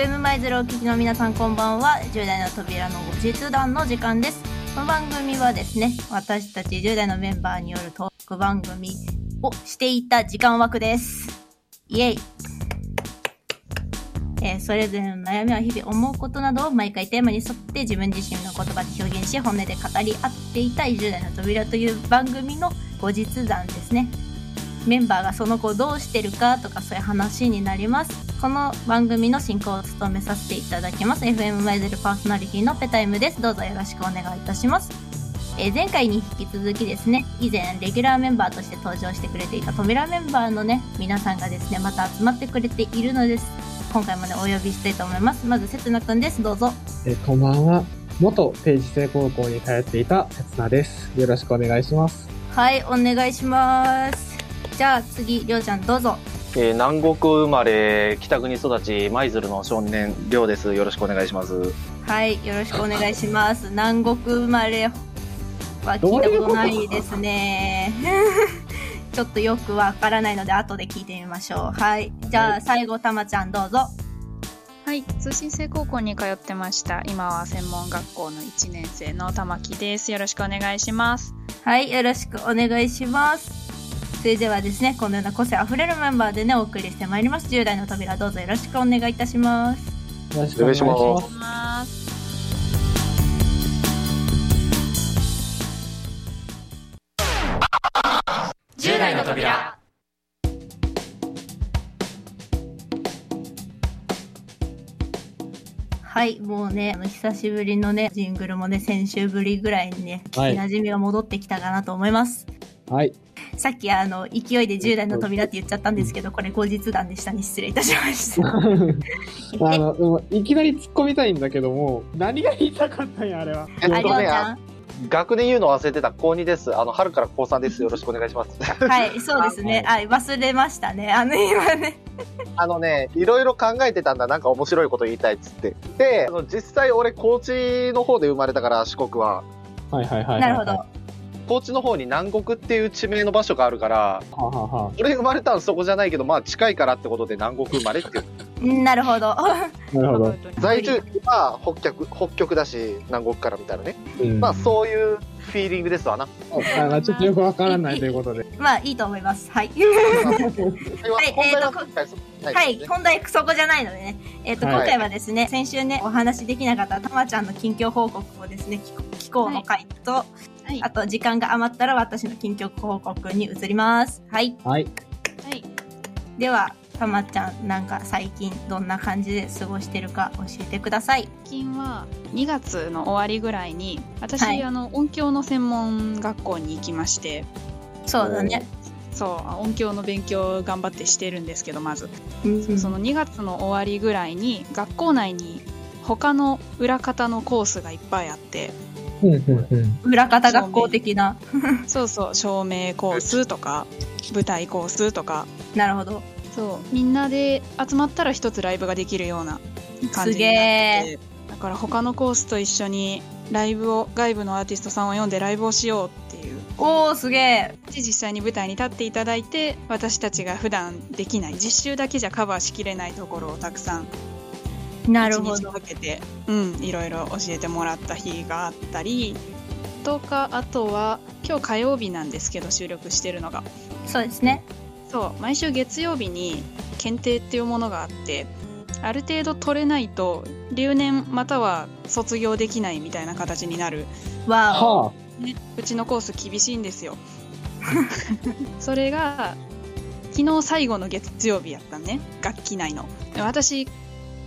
FM マイゼロお聞きの皆さんこんばんは。10代の扉の後日談の時間です。この番組はですね私たち10代のメンバーによるトーク番組をしていた時間枠です。イエイ。えーそれぞれの悩みは日々思うことなどを毎回テーマに沿って自分自身の言葉で表現し本音で語り合っていた10代の扉という番組の後日談ですね。メンバーがその後どうしてるかとかそういう話になります。この番組の進行を務めさせていただきます。FM マイゼルパーソナリティのペタイムです。どうぞよろしくお願いいたします。えー前回に引き続きですね以前レギュラーメンバーとして登場してくれていた扉メンバーのね皆さんがですねまた集まってくれているのです。今回もねお呼びしたいと思います。まずせつなくんです。どうぞ。えーこんばんは。元定時制高校に通っていた刹那です。よろしくお願いします。はいお願いします。じゃあ次りょうちゃんどうぞえー南国生まれ、北国育ち、舞鶴の少年、りょうです。よろしくお願いします。はい、よろしくお願いします。南国生まれは聞いたことないですね。ちょっとよくわからないので後で聞いてみましょう。はい。じゃあ最後、たまちゃんどうぞ。はい、通信制高校に通ってました。今は専門学校の1年生の玉木です。よろしくお願いします。はい、よろしくお願いします。それではですね、このような個性あふれるメンバーでね、お送りしてまいります。10代の扉どうぞよろしくお願いいたします。よろしくお願いします。ます。10代の扉はい、もうね、あの久しぶりのね、ジングルもね、先週ぶりぐらいにね、はい馴染みが戻ってきたかなと思います。はい。さっきあの、勢いで10代の扉って言っちゃったんですけど、これ後日談でしたね。失礼いたしました。あの、でもいきなり突っ込みたいんだけども、何が言いたかったんや、あれは。えっありょうちゃあ学年言うの忘れてた高2です。あの、春から高3です。よろしくお願いします。ん。はい、そうですね。はい、忘れましたね。あの、今ね。あのね、いろいろ考えてたんだ。なんか面白いこと言いたいっつって。で、あの実際俺、高知の方で生まれたから、四国は。はいはいはいはい。なるほど。。高知の方に南国っていう地名の場所があるから、はあ、はあはあ、俺生まれたのそこじゃないけど、まあ近いからってことで南国生まれっていう。なるほど。なるほど。在住は北極、北極だし、南国から見たらね。うん。まあそういうフィーリングですわな。ちょっとよくわからないということで。まあ、いいと思います。はい。はいえーとはい、本題そこじゃないのでね。えっ、と、はい今回はですね、先週ね、お話できなかったたまちゃんの近況報告をですね、気候気候の回と、はい。あと時間が余ったら私の近況報告に移ります。はい。はい。はい。では、たまちゃん、なんか最近どんな感じで過ごしてるか教えてください。最近は2月の終わりぐらいに、私、はいあの、音響の専門学校に行きまして、そうだね。そう、音響の勉強を頑張ってしてるんですけど、まず。うんその2月の終わりぐらいに、学校内に他の裏方のコースがいっぱいあって、うんうんうん。裏方学校的な。そうそう、照明コースとか、舞台コースとか、なるほど。そう、みんなで集まったら一つライブができるような感じになってえ。て、だから他のコースと一緒にライブを、外部のアーティストさんを呼んでライブをしようっていう。おー、すげえ。で実際に舞台に立っていただいて、私たちが普段できない、実習だけじゃカバーしきれないところをたくさん1日なるほど。かけて、うん、いろいろ教えてもらった日があったり、とか、あとは、今日火曜日なんですけど、収録してるのが。そうですね。そう、毎週月曜日に検定っていうものがあって、ある程度取れないと、留年または卒業できないみたいな形になる、わお。はね、うちのコース厳しいんですよ。それが、昨日最後の月曜日やったね、楽器内の。で私、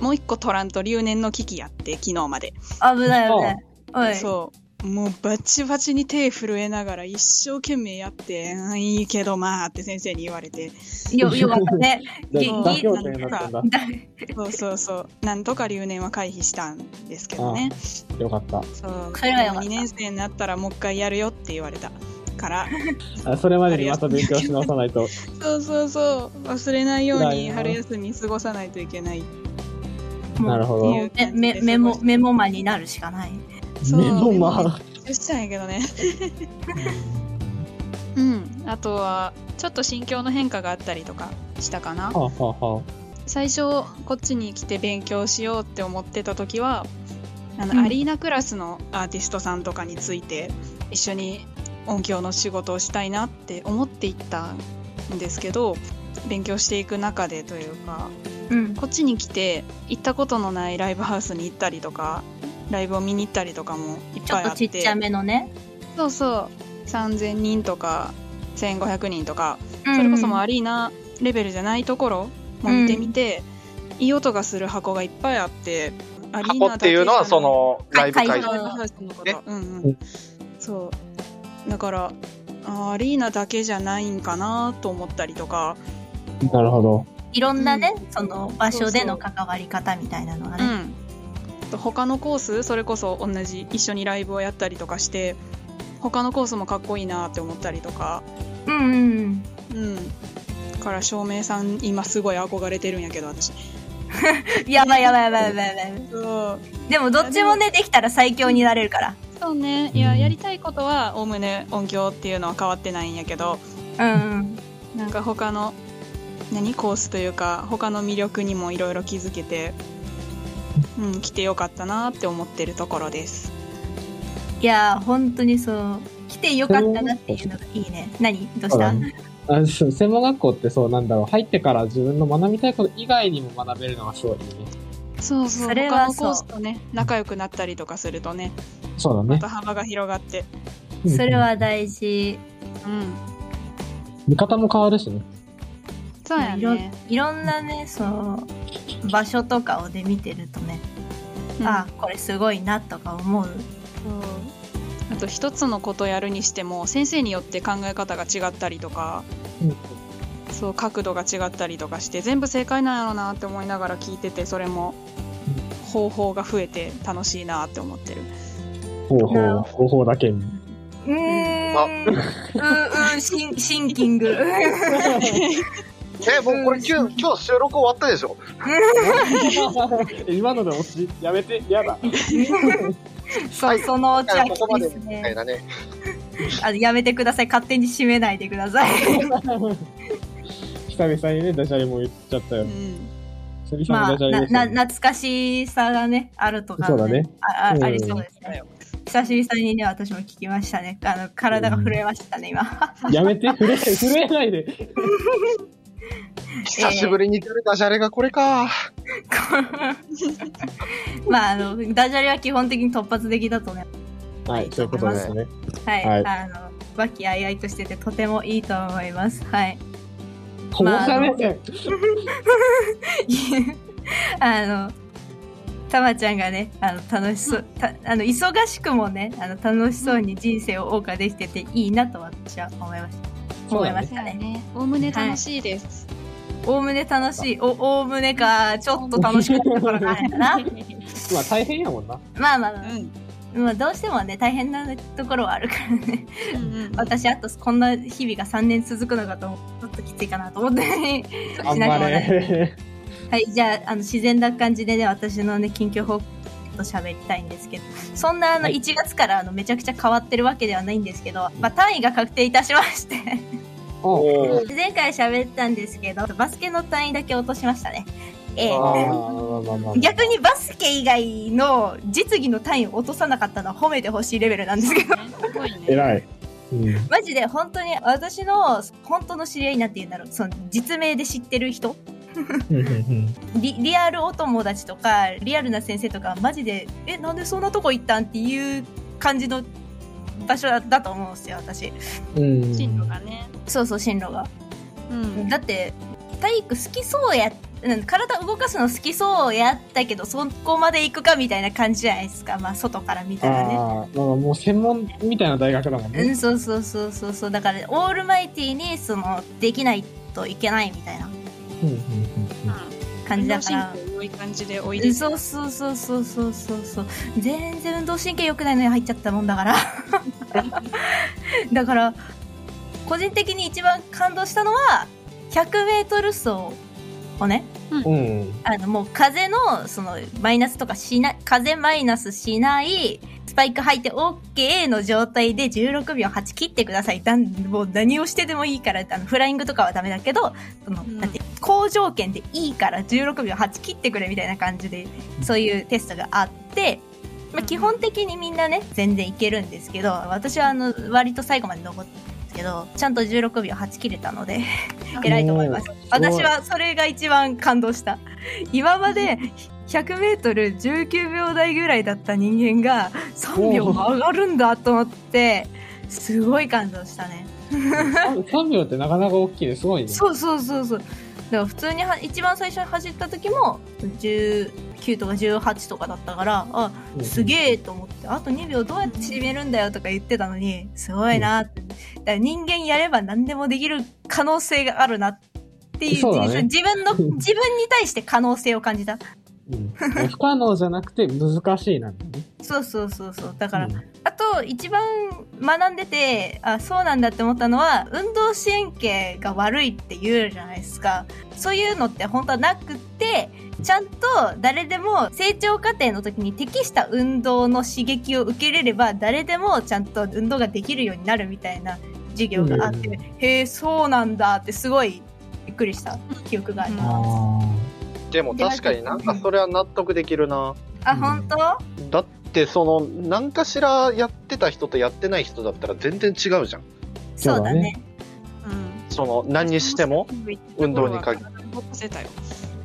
もう一個取らんと留年の危機やって、昨日まで。危ない危ない。おい。そう。もうバチバチに手震えながら一生懸命やって、うんいいけどまあって先生に言われて。よ、よかったね。じゃあぎ妥協点になったんだ。そうそうそう。なんとか留年は回避したんですけどね。よかった。そう。それはよかった2年生になったらもう一回やるよって言われたから。あそれまでにまた勉強し直さないと。そうそうそう。忘れないように春休み過ごさないといけない。なるほど。っていうめめメモ、メモマになるしかない。メモマしたんやけどね。うん。あとは、ちょっと心境の変化があったりとかしたかな。はあ、はあは最初こっちに来て勉強しようって思ってた時はあの、うんアリーナクラスのアーティストさんとかについて一緒に音響の仕事をしたいなって思っていったんですけど勉強していく中でというかうん。こっちに来て行ったことのないライブハウスに行ったりとかライブを見に行ったりとかもいっちょぱいあって。っとちっちゃめのね。そうそう。3000人とか1500人とかそそれこそもうアリーナレベルじゃないところも見てみて、いい音がする箱がいっぱいあってアリーナ箱っていうのはそのライブ会場。会場ライブハウスのこねと、うんううん。ん、そう。だからあアリーナだけじゃないんかなと思ったりとか、なるほど。いろんなね、その場所での関わり方みたいなのがね。うん、他のコースそれこそ同じ一緒にライブをやったりとかして他のコースもかっこいいなって思ったりとかうんうん。うんだから照明さん今すごい憧れてるんやけど私 やばいやばいやばいやばいやばい。そうでもどっちもね、できたら最強になれるから。そうねいややりたいことはおおむね音響っていうのは変わってないんやけどうんうん。なんか他の何コースというか他の魅力にもいろいろ気づけてうん来てよかったなって思ってるところですいやー、本当にそう。来てよかったなっていうのがいいね。何？どうした？あそう専門学校ってそうなんだろう。入ってから自分の学びたいこと以外にも学べるのがすごいね。そうそうそれは他のコースとね仲良くなったりとかするとねそうだね。また幅が広がってそれは大事。うん見方も変わるしね。そうやいろね、いろんなね、その、場所とかをで見てるとね、うんあ、これすごいなとか思う。そうあと一つのことやるにしても先生によって考え方が違ったりとかうんそう角度が違ったりとかして全部正解なんやろうなって思いながら聞いててそれも方法が増えて楽しいなって思ってる方法、方法だけに。うーん。うんうん、シンシンキング。え、もうこれ今日、今日収録終わったでしょ？今ので押し、やめて、やだ。そう、はいそのオチはここまできついですね。みたいなね。あのやめてください。勝手に締めないでください。久々にね、ダジャレも言っちゃったよ。うん久々まあ、のダジャレな、な。懐かしさがね、あるとか、そうだね。ああうんありそうですね。久しぶりにね、私も聞きましたね。あの、体が震えましたね、今。やめて、震え、震えないで。久しぶりに出るダジャレがこれか。まあ、あの、ダジャレは基本的に突発的だとね、はい、そういうことですね。はい、はいあの、和気あいあいとしててとてもいいと思います。はい。保護者目線。あの、たまちゃんがね、あの、楽しそう、たあの、忙しくもね、あの、楽しそうに人生を謳歌できてていいなと私は思いました。思いましたね。ねおおむね楽しいです、おおむね楽しい、お、おおむねか、ちょっと楽しかったところがあるかな。まあ大変やもんな。まあまあまあ、うんまあどうしてもね、大変なところはあるからね。うんうん私、あとこんな日々が3年続くのかとちょっときついかなと思って、あんましなくもない。ね。はい、じゃあ、あの、自然な感じでね、私のね、近況報告と喋りたいんですけど、そんなあの、はい1月からあの、めちゃくちゃ変わってるわけではないんですけど、まあ、単位が確定いたしまして、前回喋ったんですけど、バスケの単位だけ落としましたね。逆にバスケ以外の実技の単位を落とさなかったのは褒めてほしいレベルなんですけど、偉い。うん。マジで本当に私の本当の知り合いなんて言うんだろう、その実名で知ってる人。リリアルお友達とかリアルな先生とかマジでえなんでそんなとこ行ったんっていう感じの場所だと思うんですよ私。うん。進路がね。そうそう進路が、うん。だって体育好きそうやうん体動かすの好きそうやったけどそこまで行くかみたいな感じじゃないですか。まあ外から見たらね。ああ、まあもう専門みたいな大学だもんね。うんそうそうそうそうそう。だからオールマイティにそのできないといけないみたいなうんうん。うん。感じだから。運動神経良い感じでおいでそうそうそうそうそうそうそう全然運動神経良くないのに入っちゃったもんだからだから個人的に一番感動したのは 100m 走をねうん。うん。あのもう風のそのマイナスとかしない風マイナスしないスパイク履いて OK の状態で16秒8切ってください。だんもう何をしてでもいいから、あの、フライングとかはダメだけど、その、うんだって、高条件でいいから16秒8切ってくれみたいな感じで、そういうテストがあって、まあ、基本的にみんなね、全然いけるんですけど、私はあの、割と最後まで残ってけど、ちゃんと16秒8切れたので、偉いと思います。私はそれが一番感動した。今まで100メートル19秒台ぐらいだった人間が3秒も上がるんだと思って、すごい感動したね。3秒ってなかなか大きいですごいね。そうそうそうそう。だから普通には一番最初に走った時も19とか18とかだったから、あ、うんすげえと思って、あと2秒どうやって縮めるんだよとか言ってたのに、すごいなっ人間やれば何でもできる可能性があるなっていう、ね自分の、自分に対して可能性を感じた。うん不可能じゃなくて難しいなんだね。そうそうそうそう。だから、うんあと一番学んでて、あ、そうなんだって思ったのは、運動支援系が悪いって言うじゃないですか。そういうのって本当はなくって、ちゃんと誰でも成長過程の時に適した運動の刺激を受けれれば、誰でもちゃんと運動ができるようになるみたいな授業があって、うんへえ、そうなんだってすごいびっくりした記憶があります。あでも確かになんかそれは納得できるな。あ、うん本当だってその、何かしらやってた人とやってない人だったら全然違うじゃん。そうだね。うん。その、何にしても。運動に限ほっとせたよ。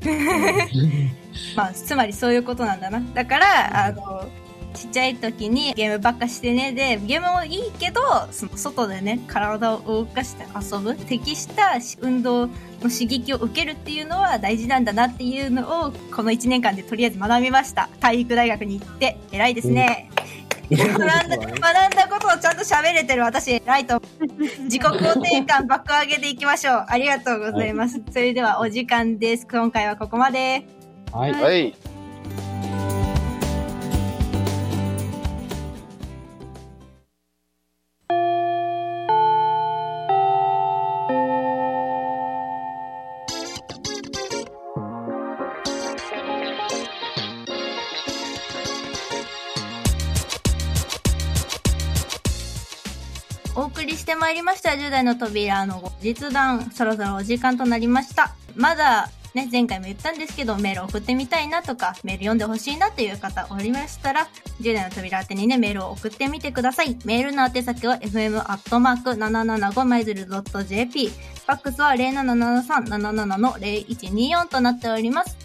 ー まあ、つまりそういうことなんだな。だから、あの、ちっちゃい時にゲームばっかしてねで、ゲームもいいけど、その外でね、体を動かして遊ぶ、適した運動の刺激を受けるっていうのは大事なんだなっていうのを、この1年間でとりあえず学びました。体育大学に行って、偉いですね。学んだ、学んだことをちゃんと喋れてる私、偉いと。自己肯定感爆上げていきましょう。ありがとうございます。それではお時間です。今回はここまで。はい。はい。りしてまいりました。10代の扉の後日談。そろそろお時間となりました。まだね前回も言ったんですけどメール送ってみたいなとかメール読んでほしいなという方おりましたら10代の扉宛てにねメールを送ってみてください。メールの宛先は fm.775 マイズル .jp ファックスは077377の0124となっております。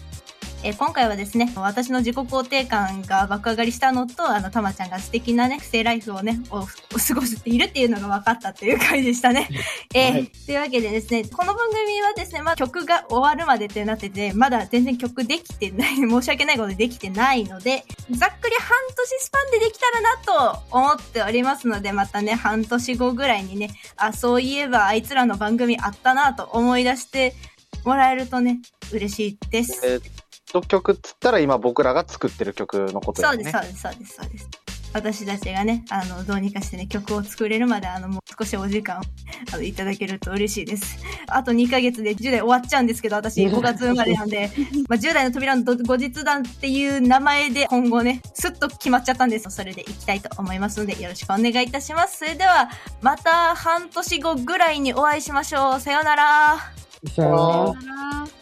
えー今回はですね、私の自己肯定感が爆上がりしたのと、あの、たまちゃんが素敵なね、不正ライフをね、おお過ごしているっていうのが分かったっていう回でしたね。えーはいというわけでですね、この番組はですね、まあ、曲が終わるまでってなってて、まだ全然曲できてない、申し訳ないことでできてないので、ざっくり半年スパンでできたらなと思っておりますので、またね、半年後ぐらいにね、あ、そういえばあいつらの番組あったなと思い出してもらえるとね、嬉しいです。えー曲っつったら今僕らが作ってる曲のことそうです、ね。そうです、そうです、そうです。私たちがね、あの、どうにかしてね、曲を作れるまで、あの、もう少しお時間を あのいただけると嬉しいです。あと2ヶ月で10代終わっちゃうんですけど、私5月生まれなんで、まあ、10代の扉の後日談っていう名前で今後ね、スッと決まっちゃったんです。それでいきたいと思いますので、よろしくお願いいたします。それでは、また半年後ぐらいにお会いしましょう。さようなら。さよならさよなら